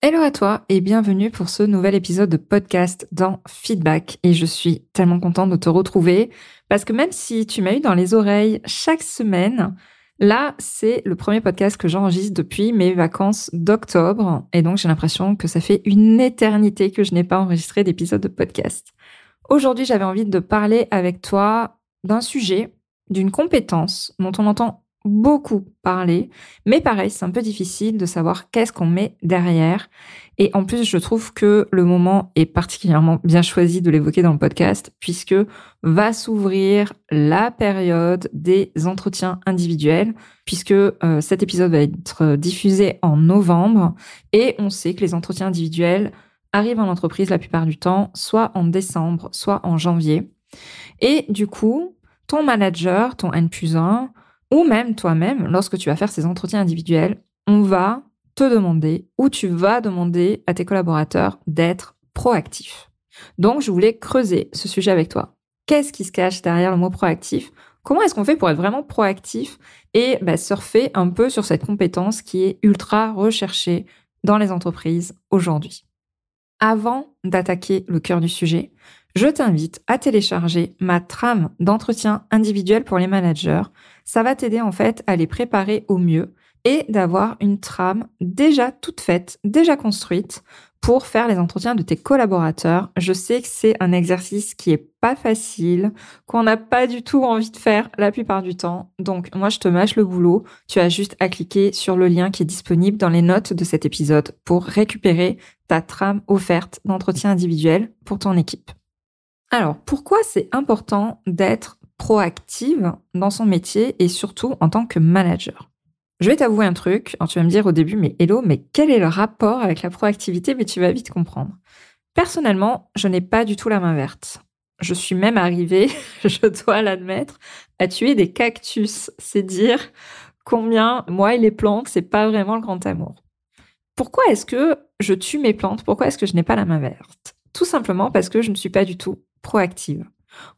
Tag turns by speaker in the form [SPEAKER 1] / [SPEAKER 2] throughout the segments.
[SPEAKER 1] Hello à toi et bienvenue pour ce nouvel épisode de podcast dans Feedback. Et je suis tellement contente de te retrouver parce que même si tu m'as eu dans les oreilles chaque semaine, là c'est le premier podcast que j'enregistre depuis mes vacances d'octobre. Et donc j'ai l'impression que ça fait une éternité que je n'ai pas enregistré d'épisode de podcast. Aujourd'hui j'avais envie de parler avec toi d'un sujet, d'une compétence dont on entend beaucoup parler, mais pareil, c'est un peu difficile de savoir qu'est-ce qu'on met derrière. Et en plus, je trouve que le moment est particulièrement bien choisi de l'évoquer dans le podcast, puisque va s'ouvrir la période des entretiens individuels, puisque euh, cet épisode va être diffusé en novembre, et on sait que les entretiens individuels arrivent en entreprise la plupart du temps, soit en décembre, soit en janvier. Et du coup, ton manager, ton N plus 1, ou même toi-même, lorsque tu vas faire ces entretiens individuels, on va te demander ou tu vas demander à tes collaborateurs d'être proactifs. Donc, je voulais creuser ce sujet avec toi. Qu'est-ce qui se cache derrière le mot proactif? Comment est-ce qu'on fait pour être vraiment proactif et bah, surfer un peu sur cette compétence qui est ultra recherchée dans les entreprises aujourd'hui? Avant d'attaquer le cœur du sujet, je t'invite à télécharger ma trame d'entretien individuel pour les managers. Ça va t'aider en fait à les préparer au mieux et d'avoir une trame déjà toute faite, déjà construite pour faire les entretiens de tes collaborateurs. Je sais que c'est un exercice qui est pas facile, qu'on n'a pas du tout envie de faire la plupart du temps. Donc, moi, je te mâche le boulot. Tu as juste à cliquer sur le lien qui est disponible dans les notes de cet épisode pour récupérer ta trame offerte d'entretien individuel pour ton équipe. Alors, pourquoi c'est important d'être proactive dans son métier et surtout en tant que manager? Je vais t'avouer un truc. tu vas me dire au début, mais hello, mais quel est le rapport avec la proactivité? Mais tu vas vite comprendre. Personnellement, je n'ai pas du tout la main verte. Je suis même arrivée, je dois l'admettre, à tuer des cactus. C'est dire combien moi et les plantes, c'est pas vraiment le grand amour. Pourquoi est-ce que je tue mes plantes? Pourquoi est-ce que je n'ai pas la main verte? Tout simplement parce que je ne suis pas du tout proactive.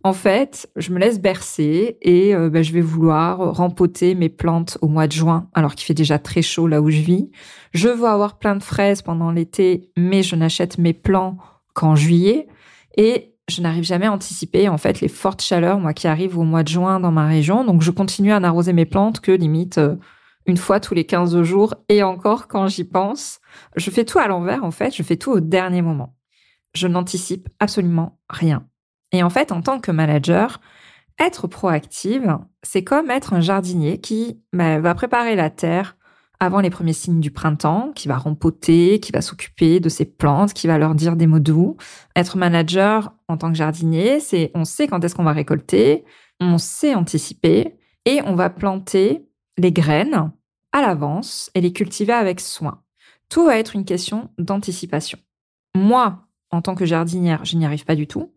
[SPEAKER 1] En fait, je me laisse bercer et euh, ben, je vais vouloir rempoter mes plantes au mois de juin, alors qu'il fait déjà très chaud là où je vis. Je veux avoir plein de fraises pendant l'été, mais je n'achète mes plants qu'en juillet. Et je n'arrive jamais à anticiper en fait les fortes chaleurs, moi qui arrivent au mois de juin dans ma région. Donc je continue à n'arroser mes plantes que limite euh, une fois tous les 15 jours et encore quand j'y pense. Je fais tout à l'envers en fait, je fais tout au dernier moment. Je n'anticipe absolument rien. Et en fait, en tant que manager, être proactive, c'est comme être un jardinier qui bah, va préparer la terre avant les premiers signes du printemps, qui va rempoter, qui va s'occuper de ses plantes, qui va leur dire des mots doux. Être manager en tant que jardinier, c'est on sait quand est-ce qu'on va récolter, on sait anticiper et on va planter les graines à l'avance et les cultiver avec soin. Tout va être une question d'anticipation. Moi, en tant que jardinière, je n'y arrive pas du tout.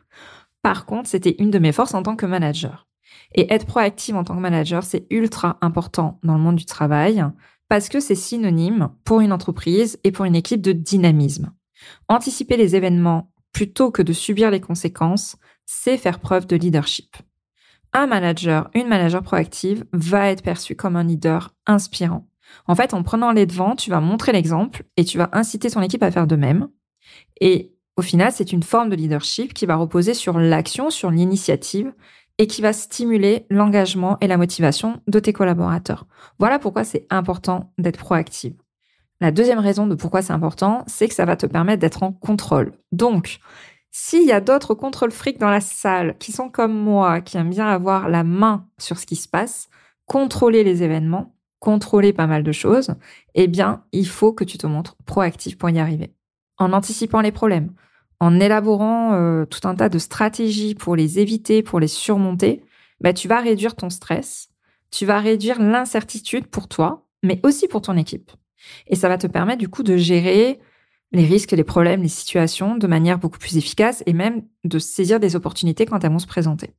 [SPEAKER 1] Par contre, c'était une de mes forces en tant que manager. Et être proactive en tant que manager, c'est ultra important dans le monde du travail parce que c'est synonyme pour une entreprise et pour une équipe de dynamisme. Anticiper les événements plutôt que de subir les conséquences, c'est faire preuve de leadership. Un manager, une manager proactive va être perçu comme un leader inspirant. En fait, en prenant les devants, tu vas montrer l'exemple et tu vas inciter ton équipe à faire de même. Et au final, c'est une forme de leadership qui va reposer sur l'action, sur l'initiative et qui va stimuler l'engagement et la motivation de tes collaborateurs. Voilà pourquoi c'est important d'être proactive. La deuxième raison de pourquoi c'est important, c'est que ça va te permettre d'être en contrôle. Donc, s'il y a d'autres contrôles fric dans la salle qui sont comme moi, qui aiment bien avoir la main sur ce qui se passe, contrôler les événements, contrôler pas mal de choses, eh bien, il faut que tu te montres proactif pour y arriver en anticipant les problèmes, en élaborant euh, tout un tas de stratégies pour les éviter, pour les surmonter, bah, tu vas réduire ton stress, tu vas réduire l'incertitude pour toi, mais aussi pour ton équipe. Et ça va te permettre du coup de gérer les risques, les problèmes, les situations de manière beaucoup plus efficace et même de saisir des opportunités quand elles vont se présenter.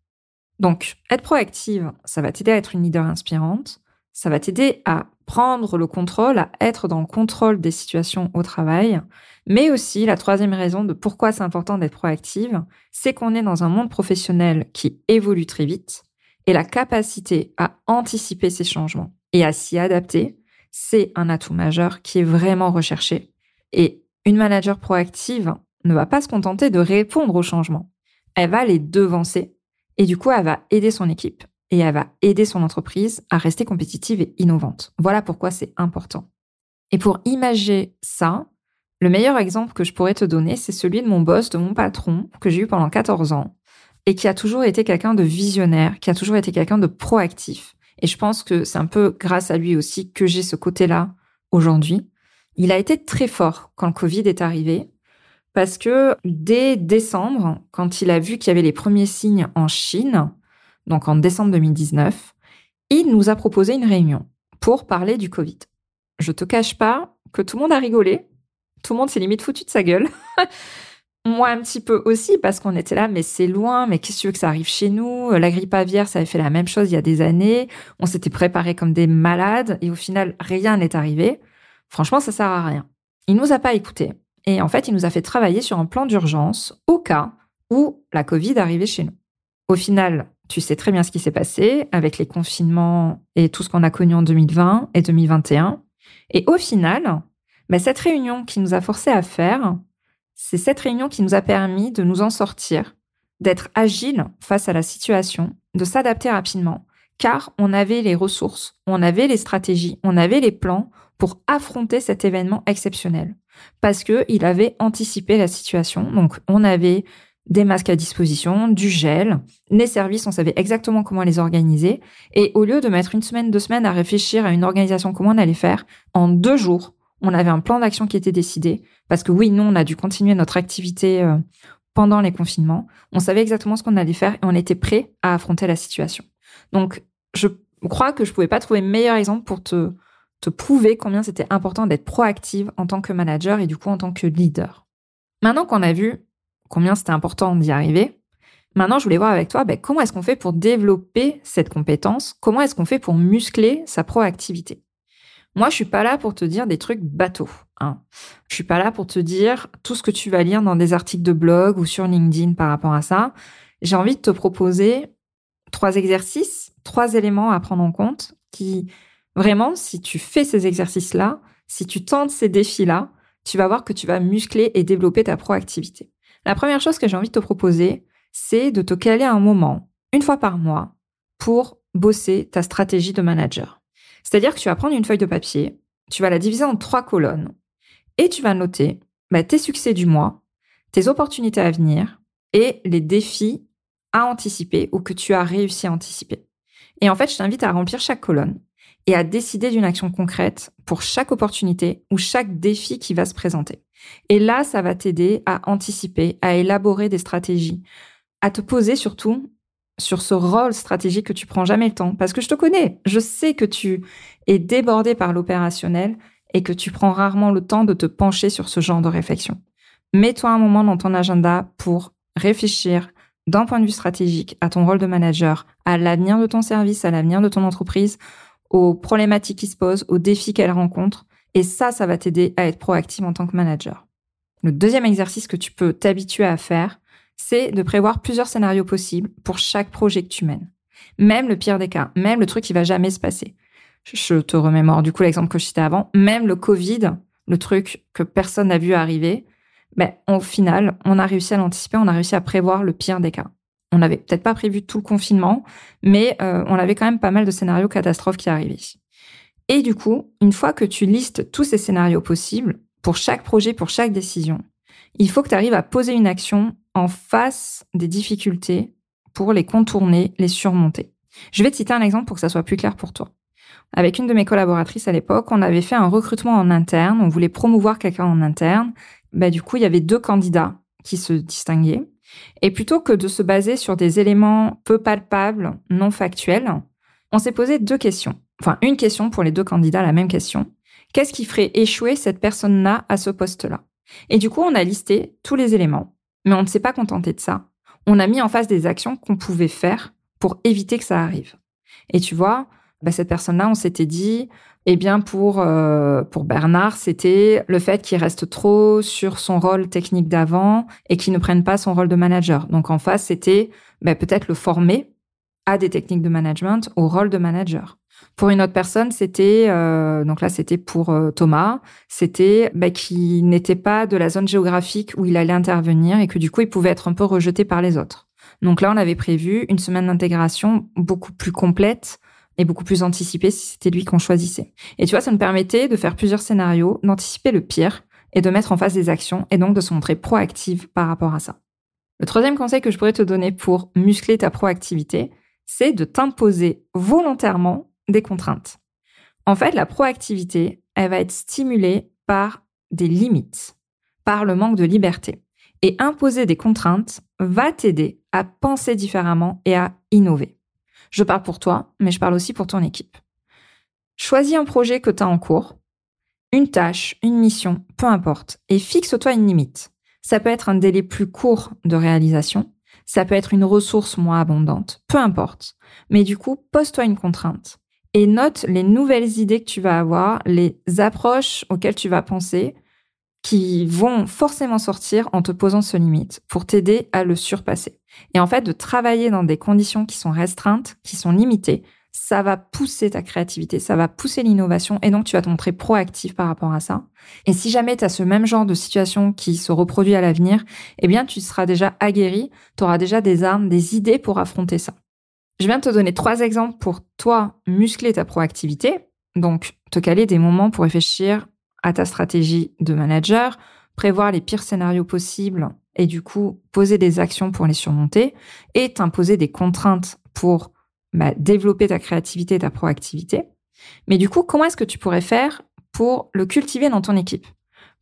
[SPEAKER 1] Donc, être proactive, ça va t'aider à être une leader inspirante, ça va t'aider à prendre le contrôle, à être dans le contrôle des situations au travail, mais aussi la troisième raison de pourquoi c'est important d'être proactive, c'est qu'on est dans un monde professionnel qui évolue très vite et la capacité à anticiper ces changements et à s'y adapter, c'est un atout majeur qui est vraiment recherché. Et une manager proactive ne va pas se contenter de répondre aux changements. Elle va les devancer et du coup, elle va aider son équipe et elle va aider son entreprise à rester compétitive et innovante. Voilà pourquoi c'est important. Et pour imager ça, le meilleur exemple que je pourrais te donner, c'est celui de mon boss, de mon patron, que j'ai eu pendant 14 ans, et qui a toujours été quelqu'un de visionnaire, qui a toujours été quelqu'un de proactif. Et je pense que c'est un peu grâce à lui aussi que j'ai ce côté-là aujourd'hui. Il a été très fort quand le Covid est arrivé, parce que dès décembre, quand il a vu qu'il y avait les premiers signes en Chine, donc en décembre 2019, il nous a proposé une réunion pour parler du Covid. Je te cache pas que tout le monde a rigolé, tout le monde s'est limite foutu de sa gueule. Moi un petit peu aussi parce qu'on était là, mais c'est loin, mais qu'est-ce que tu veux que ça arrive chez nous? La grippe aviaire, ça avait fait la même chose il y a des années. On s'était préparé comme des malades et au final rien n'est arrivé. Franchement, ça sert à rien. Il nous a pas écoutés et en fait, il nous a fait travailler sur un plan d'urgence au cas où la Covid arrivait chez nous. Au final, tu sais très bien ce qui s'est passé avec les confinements et tout ce qu'on a connu en 2020 et 2021. Et au final, bah, cette réunion qui nous a forcé à faire, c'est cette réunion qui nous a permis de nous en sortir, d'être agile face à la situation, de s'adapter rapidement, car on avait les ressources, on avait les stratégies, on avait les plans pour affronter cet événement exceptionnel. Parce que il avait anticipé la situation. Donc, on avait des masques à disposition, du gel, les services, on savait exactement comment les organiser. Et au lieu de mettre une semaine, deux semaines à réfléchir à une organisation, comment on allait faire, en deux jours, on avait un plan d'action qui était décidé. Parce que oui, nous, on a dû continuer notre activité euh, pendant les confinements. On savait exactement ce qu'on allait faire et on était prêt à affronter la situation. Donc, je crois que je pouvais pas trouver meilleur exemple pour te, te prouver combien c'était important d'être proactive en tant que manager et du coup en tant que leader. Maintenant qu'on a vu combien c'était important d'y arriver. Maintenant, je voulais voir avec toi ben, comment est-ce qu'on fait pour développer cette compétence, comment est-ce qu'on fait pour muscler sa proactivité? Moi, je suis pas là pour te dire des trucs bateaux. Hein. Je suis pas là pour te dire tout ce que tu vas lire dans des articles de blog ou sur LinkedIn par rapport à ça. J'ai envie de te proposer trois exercices, trois éléments à prendre en compte qui, vraiment, si tu fais ces exercices-là, si tu tentes ces défis-là, tu vas voir que tu vas muscler et développer ta proactivité. La première chose que j'ai envie de te proposer, c'est de te caler un moment, une fois par mois, pour bosser ta stratégie de manager. C'est-à-dire que tu vas prendre une feuille de papier, tu vas la diviser en trois colonnes et tu vas noter bah, tes succès du mois, tes opportunités à venir et les défis à anticiper ou que tu as réussi à anticiper. Et en fait, je t'invite à remplir chaque colonne et à décider d'une action concrète pour chaque opportunité ou chaque défi qui va se présenter. Et là, ça va t'aider à anticiper, à élaborer des stratégies, à te poser surtout sur ce rôle stratégique que tu prends jamais le temps. Parce que je te connais, je sais que tu es débordé par l'opérationnel et que tu prends rarement le temps de te pencher sur ce genre de réflexion. Mets-toi un moment dans ton agenda pour réfléchir d'un point de vue stratégique à ton rôle de manager, à l'avenir de ton service, à l'avenir de ton entreprise, aux problématiques qui se posent, aux défis qu'elle rencontre, et ça, ça va t'aider à être proactive en tant que manager. Le deuxième exercice que tu peux t'habituer à faire, c'est de prévoir plusieurs scénarios possibles pour chaque projet que tu mènes. Même le pire des cas, même le truc qui va jamais se passer. Je te remémore du coup l'exemple que je citais avant, même le Covid, le truc que personne n'a vu arriver, ben, au final, on a réussi à l'anticiper, on a réussi à prévoir le pire des cas. On n'avait peut-être pas prévu tout le confinement, mais euh, on avait quand même pas mal de scénarios catastrophes qui arrivaient. Et du coup, une fois que tu listes tous ces scénarios possibles, pour chaque projet, pour chaque décision, il faut que tu arrives à poser une action en face des difficultés pour les contourner, les surmonter. Je vais te citer un exemple pour que ça soit plus clair pour toi. Avec une de mes collaboratrices à l'époque, on avait fait un recrutement en interne, on voulait promouvoir quelqu'un en interne. Bah, du coup, il y avait deux candidats qui se distinguaient. Et plutôt que de se baser sur des éléments peu palpables, non factuels, on s'est posé deux questions enfin une question pour les deux candidats, la même question. Qu'est-ce qui ferait échouer cette personne-là à ce poste-là? Et du coup, on a listé tous les éléments, mais on ne s'est pas contenté de ça. On a mis en face des actions qu'on pouvait faire pour éviter que ça arrive. Et tu vois, bah, cette personne-là, on s'était dit, eh bien pour euh, pour Bernard, c'était le fait qu'il reste trop sur son rôle technique d'avant et qu'il ne prenne pas son rôle de manager. Donc en face, c'était bah, peut-être le former à des techniques de management, au rôle de manager. Pour une autre personne, c'était euh, donc là c'était pour euh, Thomas, c'était bah, qu'il n'était pas de la zone géographique où il allait intervenir et que du coup il pouvait être un peu rejeté par les autres. Donc là on avait prévu une semaine d'intégration beaucoup plus complète et beaucoup plus anticipée si c'était lui qu'on choisissait. Et tu vois, ça me permettait de faire plusieurs scénarios, d'anticiper le pire et de mettre en face des actions et donc de se montrer proactive par rapport à ça. Le troisième conseil que je pourrais te donner pour muscler ta proactivité, c'est de t'imposer volontairement des contraintes. En fait, la proactivité, elle va être stimulée par des limites, par le manque de liberté. Et imposer des contraintes va t'aider à penser différemment et à innover. Je parle pour toi, mais je parle aussi pour ton équipe. Choisis un projet que tu as en cours, une tâche, une mission, peu importe, et fixe-toi une limite. Ça peut être un délai plus court de réalisation, ça peut être une ressource moins abondante, peu importe. Mais du coup, pose-toi une contrainte et note les nouvelles idées que tu vas avoir, les approches auxquelles tu vas penser, qui vont forcément sortir en te posant ce limite pour t'aider à le surpasser. Et en fait, de travailler dans des conditions qui sont restreintes, qui sont limitées, ça va pousser ta créativité, ça va pousser l'innovation et donc tu vas te montrer proactif par rapport à ça. Et si jamais tu as ce même genre de situation qui se reproduit à l'avenir, eh bien tu seras déjà aguerri, tu auras déjà des armes, des idées pour affronter ça. Je viens de te donner trois exemples pour toi muscler ta proactivité. Donc, te caler des moments pour réfléchir à ta stratégie de manager, prévoir les pires scénarios possibles et du coup poser des actions pour les surmonter et t'imposer des contraintes pour bah, développer ta créativité et ta proactivité. Mais du coup, comment est-ce que tu pourrais faire pour le cultiver dans ton équipe?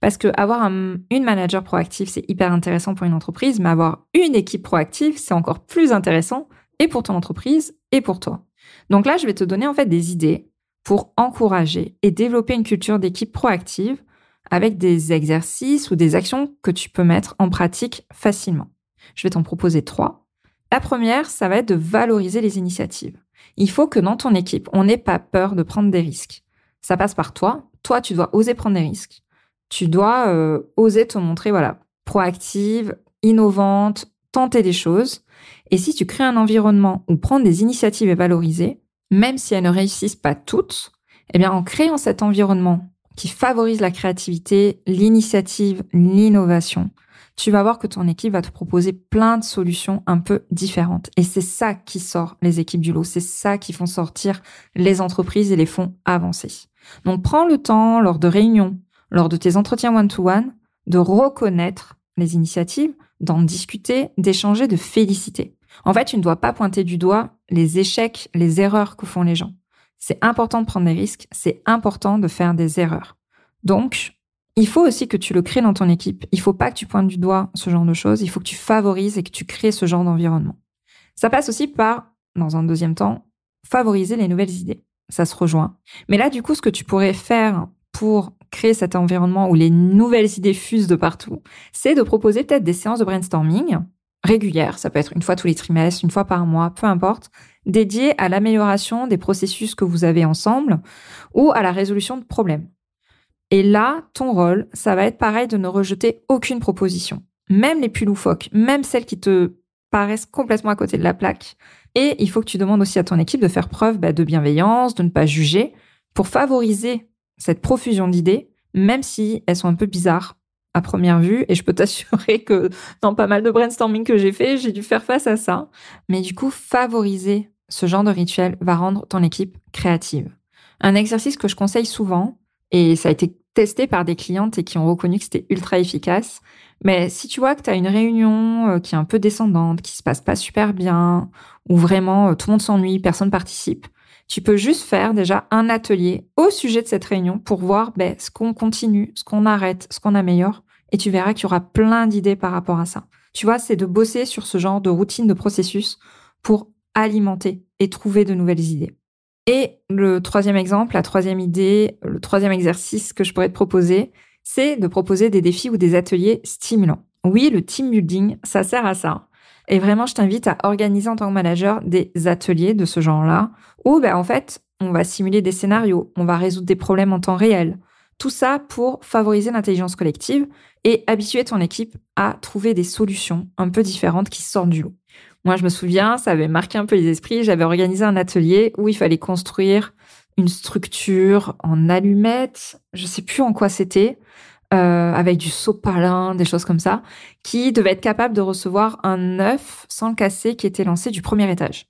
[SPEAKER 1] Parce que avoir une manager proactive, c'est hyper intéressant pour une entreprise, mais avoir une équipe proactive, c'est encore plus intéressant et pour ton entreprise et pour toi. Donc là, je vais te donner en fait des idées pour encourager et développer une culture d'équipe proactive avec des exercices ou des actions que tu peux mettre en pratique facilement. Je vais t'en proposer trois. La première, ça va être de valoriser les initiatives. Il faut que dans ton équipe, on n'ait pas peur de prendre des risques. Ça passe par toi. Toi, tu dois oser prendre des risques. Tu dois euh, oser te montrer, voilà, proactive, innovante, tenter des choses. Et si tu crées un environnement où prendre des initiatives est valorisé, même si elles ne réussissent pas toutes, eh bien, en créant cet environnement qui favorise la créativité, l'initiative, l'innovation, tu vas voir que ton équipe va te proposer plein de solutions un peu différentes. Et c'est ça qui sort les équipes du lot. C'est ça qui font sortir les entreprises et les font avancer. Donc, prends le temps lors de réunions, lors de tes entretiens one-to-one, de reconnaître les initiatives, d'en discuter, d'échanger, de féliciter. En fait, tu ne dois pas pointer du doigt les échecs, les erreurs que font les gens. C'est important de prendre des risques, c'est important de faire des erreurs. Donc, il faut aussi que tu le crées dans ton équipe. Il faut pas que tu pointes du doigt ce genre de choses, il faut que tu favorises et que tu crées ce genre d'environnement. Ça passe aussi par, dans un deuxième temps, favoriser les nouvelles idées. Ça se rejoint. Mais là, du coup, ce que tu pourrais faire pour créer cet environnement où les nouvelles idées fusent de partout, c'est de proposer peut-être des séances de brainstorming régulières, ça peut être une fois tous les trimestres, une fois par mois, peu importe, dédiées à l'amélioration des processus que vous avez ensemble ou à la résolution de problèmes. Et là, ton rôle, ça va être pareil de ne rejeter aucune proposition, même les plus loufoques, même celles qui te paraissent complètement à côté de la plaque. Et il faut que tu demandes aussi à ton équipe de faire preuve bah, de bienveillance, de ne pas juger, pour favoriser cette profusion d'idées, même si elles sont un peu bizarres à première vue. Et je peux t'assurer que dans pas mal de brainstorming que j'ai fait, j'ai dû faire face à ça. Mais du coup, favoriser ce genre de rituel va rendre ton équipe créative. Un exercice que je conseille souvent, et ça a été testé par des clientes et qui ont reconnu que c'était ultra efficace. Mais si tu vois que tu as une réunion euh, qui est un peu descendante, qui se passe pas super bien, ou vraiment euh, tout le monde s'ennuie, personne participe, tu peux juste faire déjà un atelier au sujet de cette réunion pour voir ben, ce qu'on continue, ce qu'on arrête, ce qu'on améliore. Et tu verras qu'il y aura plein d'idées par rapport à ça. Tu vois, c'est de bosser sur ce genre de routine, de processus pour alimenter et trouver de nouvelles idées. Et le troisième exemple, la troisième idée, le troisième exercice que je pourrais te proposer, c'est de proposer des défis ou des ateliers stimulants. Oui, le team building, ça sert à ça. Et vraiment, je t'invite à organiser en tant que manager des ateliers de ce genre-là, où ben, en fait, on va simuler des scénarios, on va résoudre des problèmes en temps réel. Tout ça pour favoriser l'intelligence collective et habituer ton équipe à trouver des solutions un peu différentes qui sortent du lot. Moi, je me souviens, ça avait marqué un peu les esprits. J'avais organisé un atelier où il fallait construire une structure en allumettes, je sais plus en quoi c'était, euh, avec du sopalin, des choses comme ça, qui devait être capable de recevoir un œuf sans le casser qui était lancé du premier étage.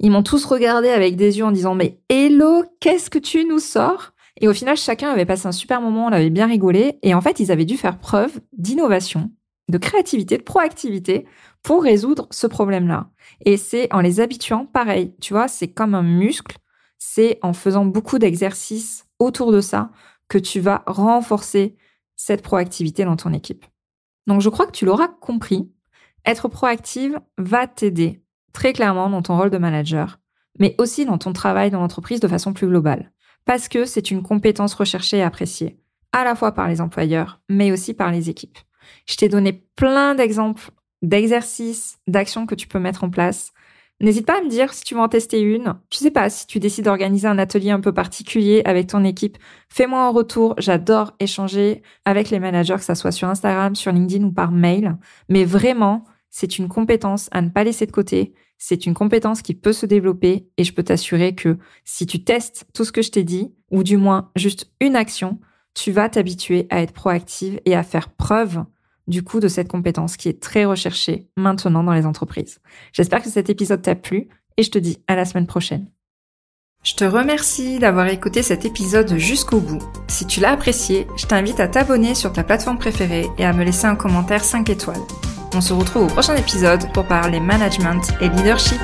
[SPEAKER 1] Ils m'ont tous regardé avec des yeux en disant mais hello, qu'est-ce que tu nous sors? Et au final, chacun avait passé un super moment, on avait bien rigolé, et en fait, ils avaient dû faire preuve d'innovation, de créativité, de proactivité pour résoudre ce problème-là. Et c'est en les habituant, pareil, tu vois, c'est comme un muscle, c'est en faisant beaucoup d'exercices autour de ça que tu vas renforcer cette proactivité dans ton équipe. Donc je crois que tu l'auras compris, être proactive va t'aider très clairement dans ton rôle de manager, mais aussi dans ton travail dans l'entreprise de façon plus globale, parce que c'est une compétence recherchée et appréciée, à la fois par les employeurs, mais aussi par les équipes. Je t'ai donné plein d'exemples d'exercices, d'actions que tu peux mettre en place N'hésite pas à me dire si tu veux en tester une. Je sais pas, si tu décides d'organiser un atelier un peu particulier avec ton équipe, fais-moi un retour. J'adore échanger avec les managers, que ça soit sur Instagram, sur LinkedIn ou par mail. Mais vraiment, c'est une compétence à ne pas laisser de côté. C'est une compétence qui peut se développer et je peux t'assurer que si tu testes tout ce que je t'ai dit, ou du moins juste une action, tu vas t'habituer à être proactive et à faire preuve du coup de cette compétence qui est très recherchée maintenant dans les entreprises. J'espère que cet épisode t'a plu et je te dis à la semaine prochaine. Je te remercie d'avoir écouté cet épisode jusqu'au bout. Si tu l'as apprécié, je t'invite à t'abonner sur ta plateforme préférée et à me laisser un commentaire 5 étoiles. On se retrouve au prochain épisode pour parler management et leadership.